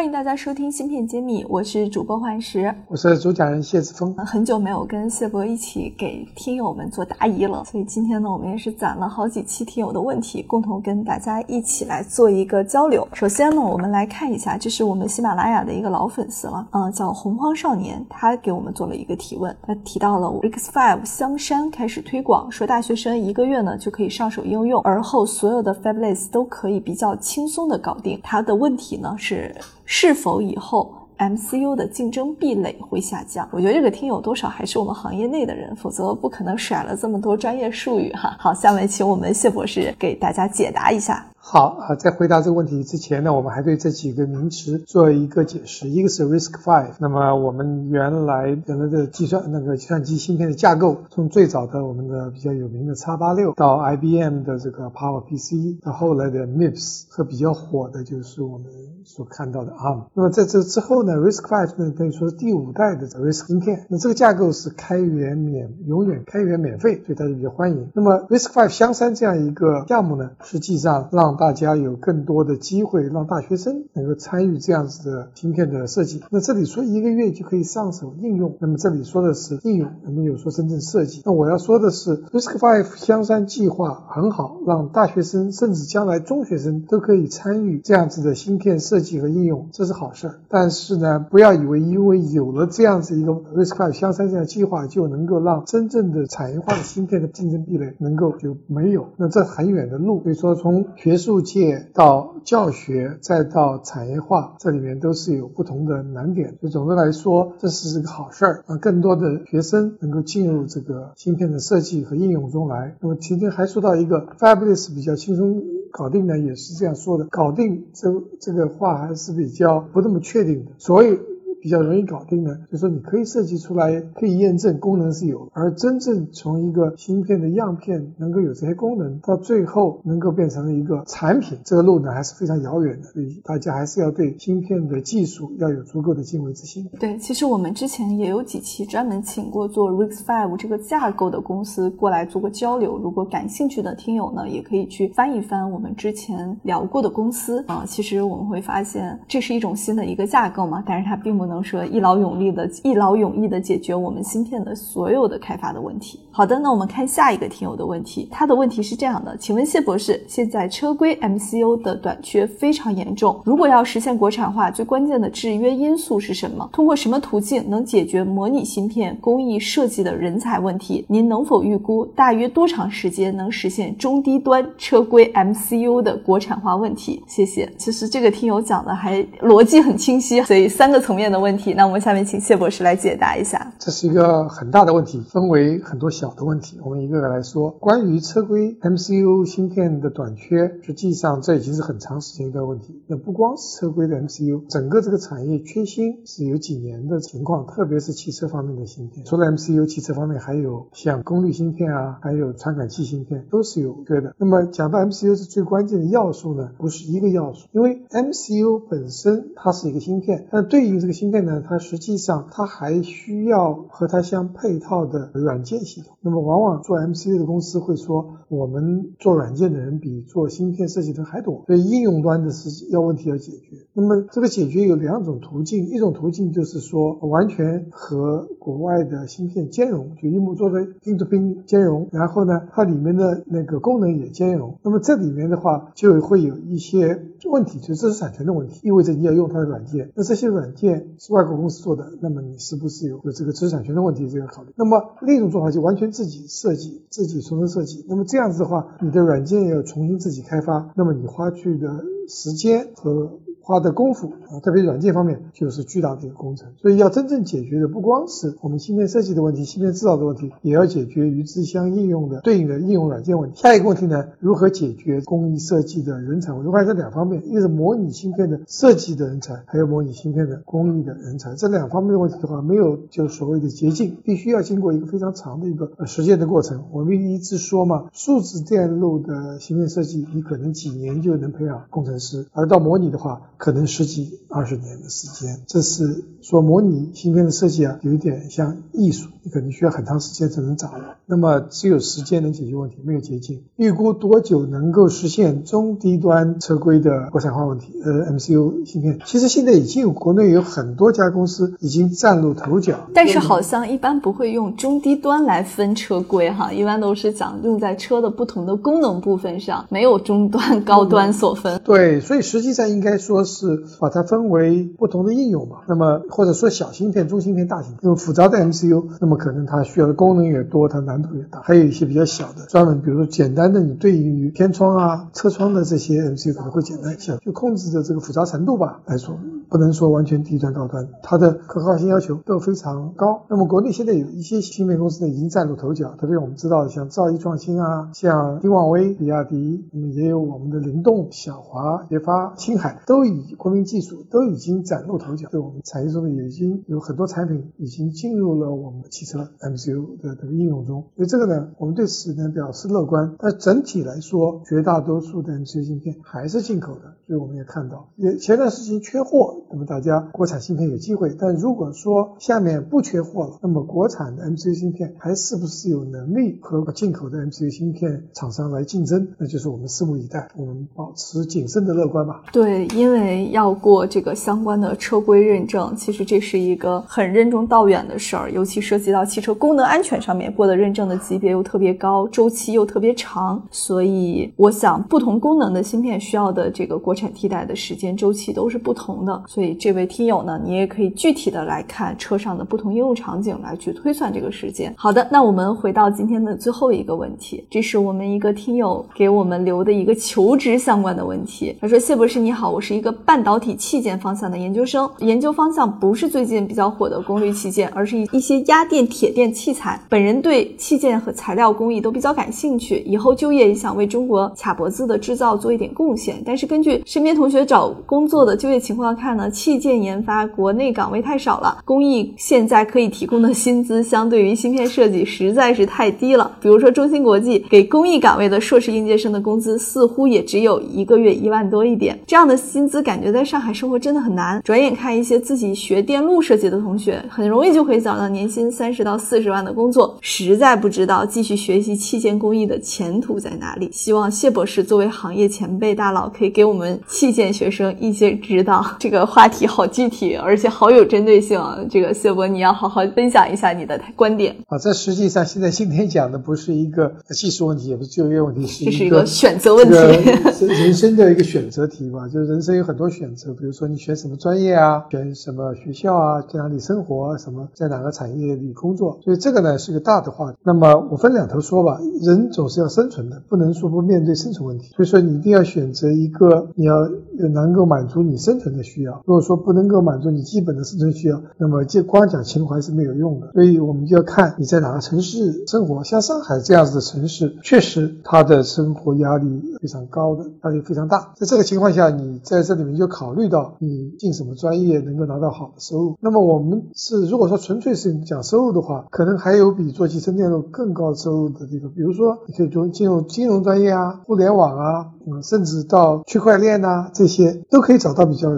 欢迎大家收听芯片揭秘，我是主播幻石，我是主讲人谢志峰。很久没有跟谢博一起给听友们做答疑了，所以今天呢，我们也是攒了好几期听友的问题，共同跟大家一起来做一个交流。首先呢，我们来看一下，这是我们喜马拉雅的一个老粉丝了，嗯，叫洪荒少年，他给我们做了一个提问，他提到了 X5 香山开始推广，说大学生一个月呢就可以上手应用，而后所有的 Fabless 都可以比较轻松的搞定。他的问题呢是。是否以后 MCU 的竞争壁垒会下降？我觉得这个听友多少还是我们行业内的人，否则不可能甩了这么多专业术语哈。好，下面请我们谢博士给大家解答一下。好啊，在回答这个问题之前呢，我们还对这几个名词做一个解释。一个是 Risk Five，那么我们原来原来的计算那个计算机芯片的架构，从最早的我们的比较有名的 X86 到 IBM 的这个 PowerPC，到后来的 MIPS 和比较火的就是我们所看到的 ARM。那么在这之后呢，Risk Five 呢可以说是第五代的 Risk 芯片。那这个架构是开源免永远开源免费，所以大家比较欢迎。那么 Risk Five 香山这样一个项目呢，实际上让让大家有更多的机会，让大学生能够参与这样子的芯片的设计。那这里说一个月就可以上手应用，那么这里说的是应用，没有说真正设计。那我要说的是，RISC-V 香山计划很好，让大学生甚至将来中学生都可以参与这样子的芯片设计和应用，这是好事儿。但是呢，不要以为因为有了这样子一个 RISC-V 香山这样计划，就能够让真正的产业化的芯片的竞争壁垒能够就没有。那这很远的路，所以说从学术界。到教学，再到产业化，这里面都是有不同的难点。所以总的来说，这是个好事儿，让更多的学生能够进入这个芯片的设计和应用中来。那么今天还说到一个 Fabulous 比较轻松搞定呢，也是这样说的。搞定这这个话还是比较不那么确定的，所以。比较容易搞定的，就说你可以设计出来，可以验证功能是有，而真正从一个芯片的样片能够有这些功能，到最后能够变成一个产品，这个路呢还是非常遥远的。所以大家还是要对芯片的技术要有足够的敬畏之心。对，其实我们之前也有几期专门请过做 RISC-V 这个架构的公司过来做过交流，如果感兴趣的听友呢，也可以去翻一翻我们之前聊过的公司啊。其实我们会发现，这是一种新的一个架构嘛，但是它并不。能说一劳永逸的、一劳永逸的解决我们芯片的所有的开发的问题。好的，那我们看下一个听友的问题，他的问题是这样的：请问谢博士，现在车规 MCU 的短缺非常严重，如果要实现国产化，最关键的制约因素是什么？通过什么途径能解决模拟芯片工艺设计的人才问题？您能否预估大约多长时间能实现中低端车规 MCU 的国产化问题？谢谢。其实这个听友讲的还逻辑很清晰，所以三个层面的。问题，那我们下面请谢博士来解答一下。这是一个很大的问题，分为很多小的问题，我们一个个来说。关于车规 MCU 芯片的短缺，实际上这已经是很长时间一个问题。那不光是车规的 MCU，整个这个产业缺芯是有几年的情况，特别是汽车方面的芯片。除了 MCU，汽车方面还有像功率芯片啊，还有传感器芯片都是有缺的。那么讲到 MCU 是最关键的要素呢，不是一个要素，因为 MCU 本身它是一个芯片，但对应这个芯片呢，它实际上它还需要和它相配套的软件系统。那么往往做 MCU 的公司会说，我们做软件的人比做芯片设计的人还多，所以应用端的事要问题要解决。那么这个解决有两种途径，一种途径就是说完全和国外的芯片兼容，就一模做的拼图拼兼容，然后呢，它里面的那个功能也兼容。那么这里面的话就会有一些问题，就是知识产权的问题，意味着你要用它的软件，那这些软件。是外国公司做的，那么你是不是有有这个知识产权的问题这个考虑？那么另一种做法就完全自己设计，自己重新设计。那么这样子的话，你的软件要重新自己开发，那么你花去的时间和花的功夫啊，特别软件方面就是巨大的一个工程。所以要真正解决的不光是我们芯片设计的问题、芯片制造的问题，也要解决与之相应用的对应的应用软件问题。下一个问题呢，如何解决工艺设计的人才？我就发现这两方面，一个是模拟芯片的设计的人才，还有模拟芯片的工艺的人才。这两方面的问题的话，没有就所谓的捷径，必须要经过一个非常长的一个实践的过程。我们一直说嘛，数字电路的芯片设计，你可能几年就能培养工程师，而到模拟的话，可能十几二十年的时间。这是说模拟芯片的设计啊，有一点像艺术，你可能需要很长时间才能掌握。那么只有时间能解决问题，没有捷径。预估多久能够实现中低端车规的国产化问题？呃，MCU 芯片，其实现在已经有国内有很多家公司已经崭露头角，但是好像一般不会用中低端来分车规哈，一般都是讲用在车的不同的功能部分上，没有中端高端所分。对，所以实际上应该说是把它分为不同的应用吧。那么或者说小芯片、中芯片、大芯片，那么复杂的 MCU，那么可能它需要的功能越多，它难度越大。还有一些比较小的，专门比如说简单的，你对于天窗啊、车窗的这些 MCU 可能会简单一些，就控制的这个复杂程度吧来说，不能说完全低端高端，它的可靠性要求都非常高。那么国内现在有一些芯片公司呢已经崭露头角，特别我们知道的像兆易创新啊，像丁旺威、比亚迪，那么也有我们的灵动、小华、捷发、青海，都已以国民技术都已经崭露头角，对我们产业中呢也已经有很多产品已经进入了我们汽车 MCU 的这个应用中。所以这个呢，我们对此呢表示乐观。但整体来说，绝大多数的 MCU 芯片还是进口的，所以我们也看到，也前段时间缺货，那么大家国产芯片有机会。但如果说下面不缺货了，那么国产的 MCU 芯片还是不是有能力和进口的 MCU 芯片厂商来竞争？那就是我们拭目以待，我们保持谨慎的乐观吧。对，因为为要过这个相关的车规认证，其实这是一个很任重道远的事儿，尤其涉及到汽车功能安全上面，过的认证的级别又特别高，周期又特别长，所以我想不同功能的芯片需要的这个国产替代的时间周期都是不同的。所以这位听友呢，你也可以具体的来看车上的不同应用场景来去推算这个时间。好的，那我们回到今天的最后一个问题，这是我们一个听友给我们留的一个求职相关的问题。他说：“谢博士你好，我是一个半导体器件方向的研究生，研究方向不是最近比较火的功率器件，而是一一些压电、铁电器材。本人对器件和材料工艺都比较感兴趣，以后就业也想为中国卡脖子的制造做一点贡献。但是根据身边同学找工作的就业情况看呢，器件研发国内岗位太少了，工艺现在可以提供的薪资相对于芯片设计实在是太低了。比如说中芯国际给工艺岗位的硕士应届生的工资似乎也只有一个月一万多一点，这样的薪资感觉在上海生活真的很难。转眼看一些自己学电路设计的同学，很容易就可以找到年薪三十到四十万的工作，实在不知道继续学习器件工艺的前途在哪里。希望谢博士作为行业前辈大佬，可以给我们器件学生一些指导。这个话题好具体，而且好有针对性啊！这个谢博，你要好好分享一下你的观点啊。这实际上现在今天讲的不是一个技术问题，也不是就业问题，这是一个选择问题，人生的一个选择题吧。就是人生有很很多选择，比如说你选什么专业啊，选什么学校啊，在哪里生活啊，什么在哪个产业里工作。所以这个呢是一个大的话题。那么我分两头说吧，人总是要生存的，不能说不面对生存问题。所以说你一定要选择一个你要能够满足你生存的需要。如果说不能够满足你基本的生存需要，那么就光讲情怀是没有用的。所以我们就要看你在哪个城市生活。像上海这样子的城市，确实它的生活压力非常高的，压力非常大。在这个情况下，你在这里面就考虑到你进什么专业能够拿到好的收入。那么我们是如果说纯粹是讲收入的话，可能还有比做集成电路更高收入的地方。比如说，你可以从进入金融专业啊，互联网啊，嗯，甚至到区块链呐，这些都可以找到比较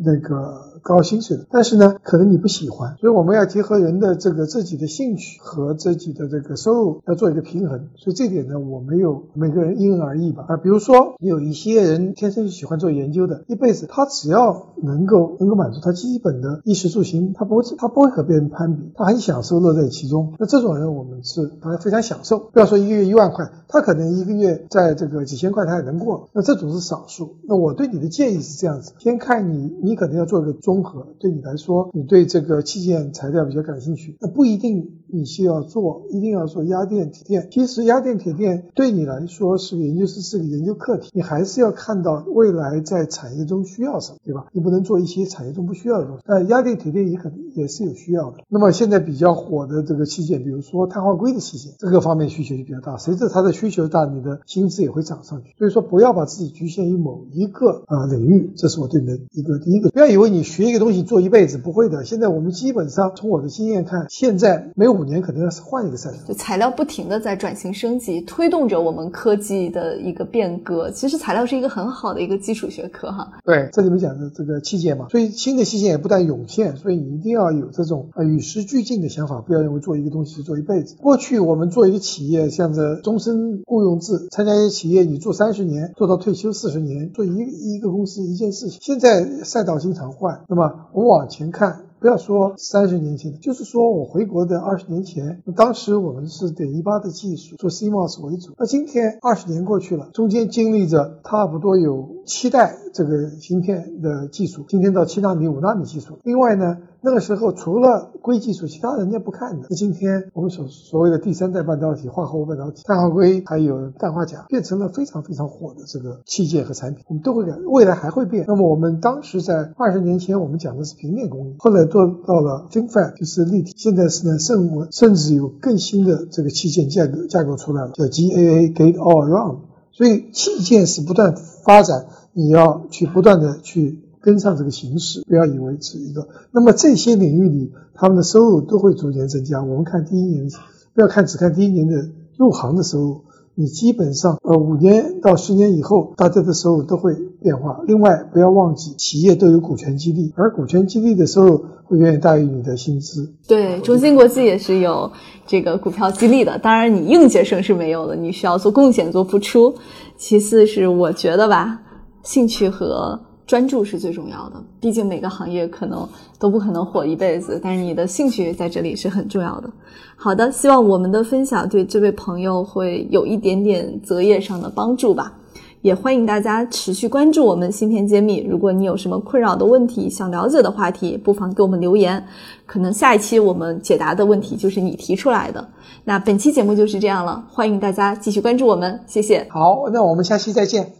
那个。高薪水的，但是呢，可能你不喜欢，所以我们要结合人的这个自己的兴趣和自己的这个收入，要做一个平衡。所以这点呢，我没有每个人因人而异吧。啊，比如说有一些人天生就喜欢做研究的，一辈子他只要能够能够满足他基本的衣食住行，他不会他不会和别人攀比，他很享受乐在其中。那这种人我们是他非常享受。不要说一个月一万块，他可能一个月在这个几千块他也能过。那这种是少数。那我对你的建议是这样子：先看你，你可能要做一个。综合，对你来说，你对这个器件材料比较感兴趣，那不一定你需要做，一定要做压电铁电。其实压电铁电对你来说是个研究室是个研究课题，你还是要看到未来在产业中需要什么，对吧？你不能做一些产业中不需要的东西。但压电铁电也很也是有需要的。那么现在比较火的这个器件，比如说碳化硅的器件，这个方面需求就比较大。随着它的需求大，你的薪资也会涨上去。所以说，不要把自己局限于某一个啊领域，这是我对你的一个第一个。不要以为你学一个东西做一辈子，不会的。现在我们基本上从我的经验看，现在每五年可能要换一个赛道。就材料不停的在转型升级，推动着我们科技的一个变革。其实材料是一个很好的一个基础学科哈。对，这里面讲的这个器件嘛，所以新的器件也不断涌现，所以你一定要有这种啊与时俱进的想法，不要认为做一个东西做一辈子。过去我们做一个企业，像这终身雇佣制，参加一些企业，你做三十年，做到退休四十年，做一一个公司一件事情。现在赛道经常换，那么我往前看。不要说三十年前的，就是说我回国的二十年前，当时我们是点一八的技术，做 CMOS 为主。那今天二十年过去了，中间经历着差不多有七代这个芯片的技术，今天到七纳米、五纳米技术。另外呢，那个时候除了硅技术，其他人家不看的。那今天我们所所谓的第三代半导体、化合物半导体、碳化硅还有氮化钾，变成了非常非常火的这个器件和产品，我们都会改，未来还会变。那么我们当时在二十年前，我们讲的是平面工艺，后来。做到了 FinFET，就是立体。现在是呢，甚甚至有更新的这个器件架构架构出来了，叫 GAA Gate All Around。所以器件是不断发展，你要去不断的去跟上这个形势，不要以为是一个。那么这些领域里，他们的收入都会逐年增加。我们看第一年，不要看只看第一年的入行的收入。你基本上，呃，五年到十年以后，大家的收入都会变化。另外，不要忘记，企业都有股权激励，而股权激励的收入会远远大于你的薪资。对，中芯国际也是有这个股票激励的。当然，你应届生是没有的，你需要做贡献、做付出。其次是我觉得吧，兴趣和。专注是最重要的，毕竟每个行业可能都不可能火一辈子，但是你的兴趣在这里是很重要的。好的，希望我们的分享对这位朋友会有一点点择业上的帮助吧。也欢迎大家持续关注我们芯片揭秘。如果你有什么困扰的问题，想了解的话题，不妨给我们留言，可能下一期我们解答的问题就是你提出来的。那本期节目就是这样了，欢迎大家继续关注我们，谢谢。好，那我们下期再见。